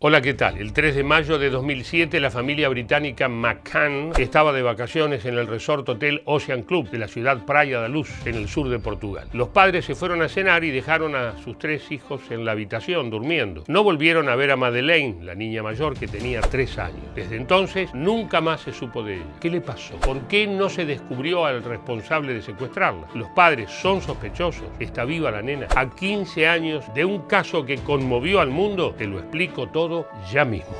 Hola, ¿qué tal? El 3 de mayo de 2007 la familia británica McCann estaba de vacaciones en el resort hotel Ocean Club de la ciudad Praia da Luz, en el sur de Portugal. Los padres se fueron a cenar y dejaron a sus tres hijos en la habitación durmiendo. No volvieron a ver a Madeleine, la niña mayor que tenía tres años. Desde entonces nunca más se supo de ella. ¿Qué le pasó? ¿Por qué no se descubrió al responsable de secuestrarla? Los padres son sospechosos. Está viva la nena. A 15 años de un caso que conmovió al mundo, te lo explico todo ya mismo.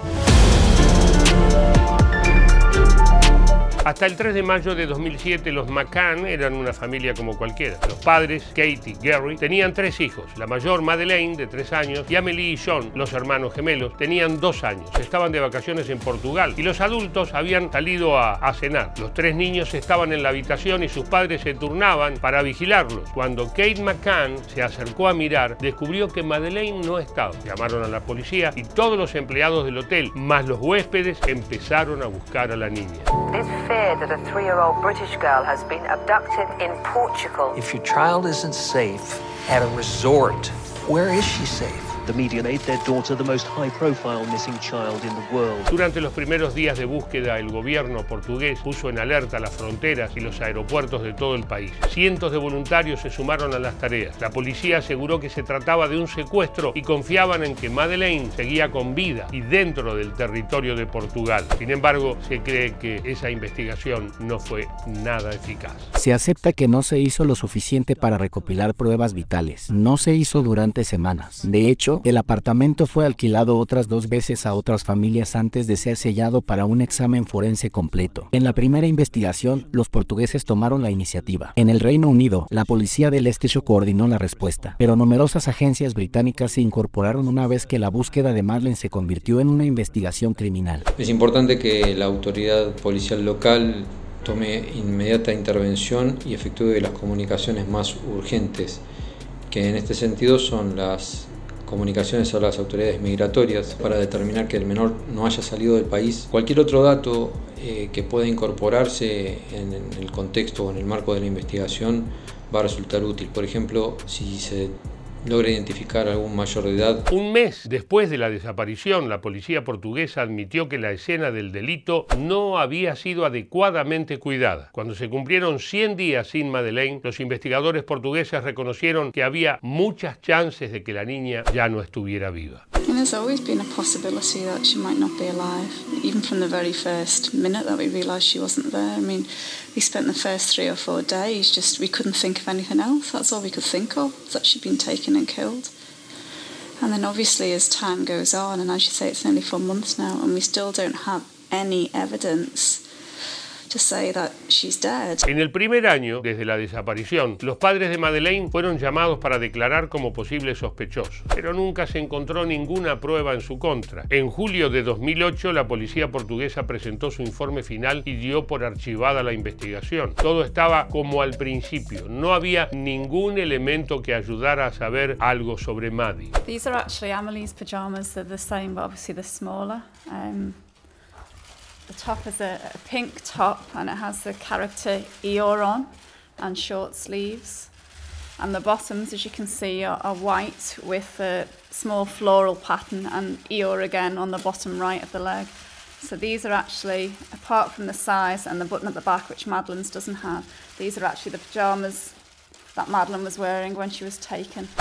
Hasta el 3 de mayo de 2007 los McCann eran una familia como cualquiera. Los padres, Kate y Gary, tenían tres hijos. La mayor, Madeleine, de tres años, y Amelie y John, los hermanos gemelos, tenían dos años. Estaban de vacaciones en Portugal y los adultos habían salido a, a cenar. Los tres niños estaban en la habitación y sus padres se turnaban para vigilarlos. Cuando Kate McCann se acercó a mirar, descubrió que Madeleine no estaba. Llamaron a la policía y todos los empleados del hotel, más los huéspedes, empezaron a buscar a la niña. That a three-year-old British girl has been abducted in Portugal. If your child isn't safe at a resort, where is she safe? Durante los primeros días de búsqueda, el gobierno portugués puso en alerta las fronteras y los aeropuertos de todo el país. Cientos de voluntarios se sumaron a las tareas. La policía aseguró que se trataba de un secuestro y confiaban en que Madeleine seguía con vida y dentro del territorio de Portugal. Sin embargo, se cree que esa investigación no fue nada eficaz. Se acepta que no se hizo lo suficiente para recopilar pruebas vitales. No se hizo durante semanas. De hecho, el apartamento fue alquilado otras dos veces a otras familias antes de ser sellado para un examen forense completo. En la primera investigación, los portugueses tomaron la iniciativa. En el Reino Unido, la policía del Estrecho coordinó la respuesta, pero numerosas agencias británicas se incorporaron una vez que la búsqueda de Marlene se convirtió en una investigación criminal. Es importante que la autoridad policial local tome inmediata intervención y efectúe las comunicaciones más urgentes, que en este sentido son las comunicaciones a las autoridades migratorias para determinar que el menor no haya salido del país. Cualquier otro dato eh, que pueda incorporarse en, en el contexto o en el marco de la investigación va a resultar útil. Por ejemplo, si se logra identificar algún mayor de edad. Un mes después de la desaparición, la policía portuguesa admitió que la escena del delito no había sido adecuadamente cuidada. Cuando se cumplieron 100 días sin Madeleine, los investigadores portugueses reconocieron que había muchas chances de que la niña ya no estuviera viva. There's always been a possibility that she might not be alive, even from the very first minute that we realised she wasn't there. I mean, we spent the first three or four days just, we couldn't think of anything else. That's all we could think of, that she'd been taken and killed. And then obviously as time goes on, and as you say, it's only four months now, and we still don't have any evidence En el primer año, desde la desaparición, los padres de Madeleine fueron llamados para declarar como posibles sospechosos, pero nunca se encontró ninguna prueba en su contra. En julio de 2008, la policía portuguesa presentó su informe final y dio por archivada la investigación. Todo estaba como al principio, no había ningún elemento que ayudara a saber algo sobre Maddie. These are actually Amelie's pajamas, they're the same, but obviously they're smaller. Um, The top is a, a pink top and it has the character Eeyore on and short sleeves. And the bottoms, as you can see, are, are white with a small floral pattern and Eeyore again on the bottom right of the leg. So these are actually, apart from the size and the button at the back, which Madeline's doesn't have, these are actually the pyjamas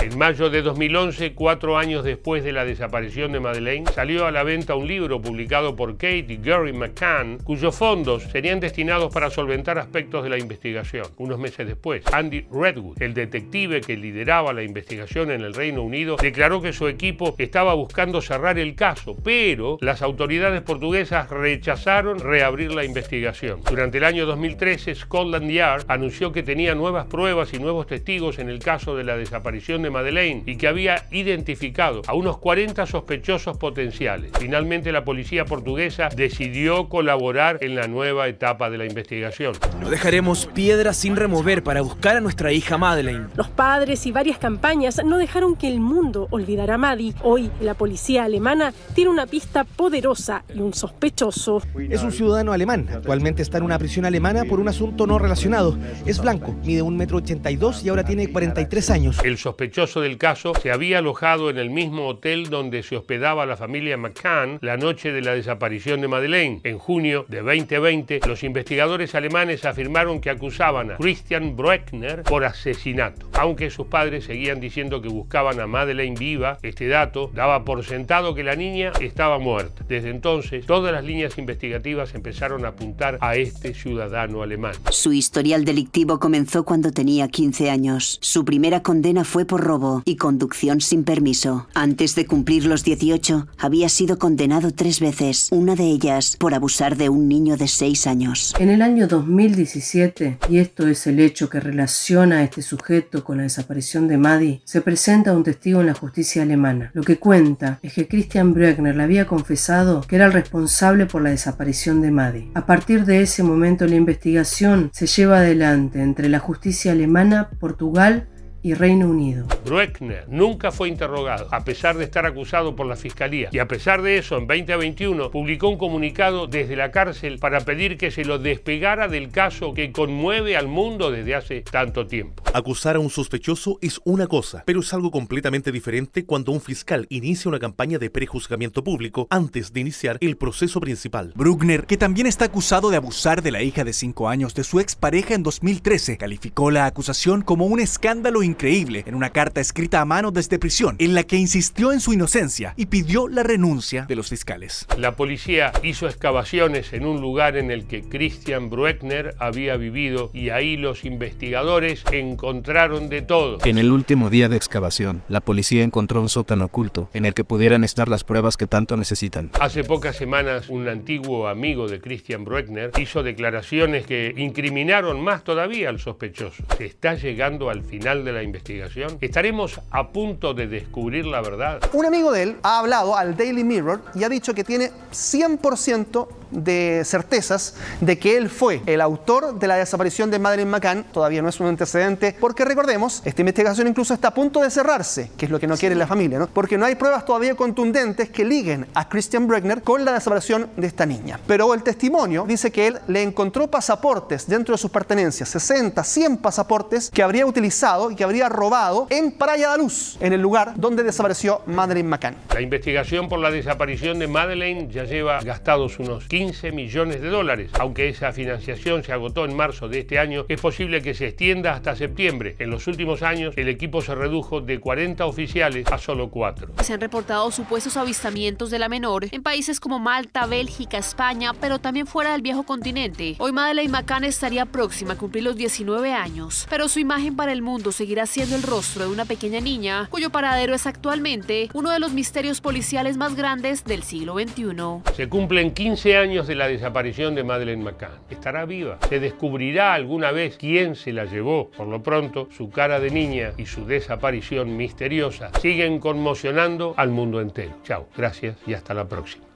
En mayo de 2011, cuatro años después de la desaparición de Madeleine, salió a la venta un libro publicado por Kate y Gary McCann, cuyos fondos serían destinados para solventar aspectos de la investigación. Unos meses después, Andy Redwood, el detective que lideraba la investigación en el Reino Unido, declaró que su equipo estaba buscando cerrar el caso, pero las autoridades portuguesas rechazaron reabrir la investigación. Durante el año 2013, Scotland Yard anunció que tenía nuevas pruebas y nuevos testigos en el caso de la desaparición de Madeleine y que había identificado a unos 40 sospechosos potenciales. Finalmente la policía portuguesa decidió colaborar en la nueva etapa de la investigación. No dejaremos piedras sin remover para buscar a nuestra hija Madeleine. Los padres y varias campañas no dejaron que el mundo olvidara a Maddie. Hoy la policía alemana tiene una pista poderosa y un sospechoso. Es un ciudadano alemán. Actualmente está en una prisión alemana por un asunto no relacionado. Es blanco, mide un metro ochenta y dos años y ahora tiene 43 años. El sospechoso del caso se había alojado en el mismo hotel donde se hospedaba la familia McCann la noche de la desaparición de Madeleine. En junio de 2020, los investigadores alemanes afirmaron que acusaban a Christian Bruckner por asesinato. Aunque sus padres seguían diciendo que buscaban a Madeleine viva, este dato daba por sentado que la niña estaba muerta. Desde entonces, todas las líneas investigativas empezaron a apuntar a este ciudadano alemán. Su historial delictivo comenzó cuando tenía 15 años. Su primera condena fue por robo y conducción sin permiso. Antes de cumplir los 18, había sido condenado tres veces, una de ellas por abusar de un niño de 6 años. En el año 2017, y esto es el hecho que relaciona a este sujeto con la desaparición de Maddie, se presenta un testigo en la justicia alemana. Lo que cuenta es que Christian Bruckner le había confesado que era el responsable por la desaparición de Maddie. A partir de ese momento la investigación se lleva adelante entre la justicia alemana, Portugal y Reino Unido. Bruckner nunca fue interrogado, a pesar de estar acusado por la Fiscalía. Y a pesar de eso, en 2021 publicó un comunicado desde la cárcel para pedir que se lo despegara del caso que conmueve al mundo desde hace tanto tiempo. Acusar a un sospechoso es una cosa, pero es algo completamente diferente cuando un fiscal inicia una campaña de prejuzgamiento público antes de iniciar el proceso principal. Bruckner, que también está acusado de abusar de la hija de 5 años de su expareja en 2013, calificó la acusación como un escándalo increíble en una carta escrita a mano desde prisión, en la que insistió en su inocencia y pidió la renuncia de los fiscales. La policía hizo excavaciones en un lugar en el que Christian Bruckner había vivido y ahí los investigadores encontraron de todo. En el último día de excavación, la policía encontró un sótano oculto en el que pudieran estar las pruebas que tanto necesitan. Hace pocas semanas, un antiguo amigo de Christian Bruckner hizo declaraciones que incriminaron más todavía al sospechoso. Se está llegando al final de la investigación? ¿Estaremos a punto de descubrir la verdad? Un amigo de él ha hablado al Daily Mirror y ha dicho que tiene 100% de certezas de que él fue el autor de la desaparición de Madeleine McCann. Todavía no es un antecedente, porque recordemos, esta investigación incluso está a punto de cerrarse, que es lo que no quiere la familia, ¿no? Porque no hay pruebas todavía contundentes que liguen a Christian Bregner con la desaparición de esta niña. Pero el testimonio dice que él le encontró pasaportes dentro de sus pertenencias, 60, 100 pasaportes que habría utilizado y que habría robado en Praia da Luz, en el lugar donde desapareció Madeleine McCann. La investigación por la desaparición de Madeleine ya lleva gastados unos 15 millones de dólares. Aunque esa financiación se agotó en marzo de este año, es posible que se extienda hasta septiembre. En los últimos años, el equipo se redujo de 40 oficiales a solo 4. Se han reportado supuestos avistamientos de la menor en países como Malta, Bélgica, España, pero también fuera del viejo continente. Hoy Madeleine McCann estaría próxima a cumplir los 19 años, pero su imagen para el mundo seguirá siendo el rostro de una pequeña niña cuyo paradero es actualmente uno de los misterios policiales más grandes del siglo XXI. Se cumplen 15 años de la desaparición de Madeleine McCann. ¿Estará viva? ¿Se descubrirá alguna vez quién se la llevó? Por lo pronto, su cara de niña y su desaparición misteriosa siguen conmocionando al mundo entero. Chao, gracias y hasta la próxima.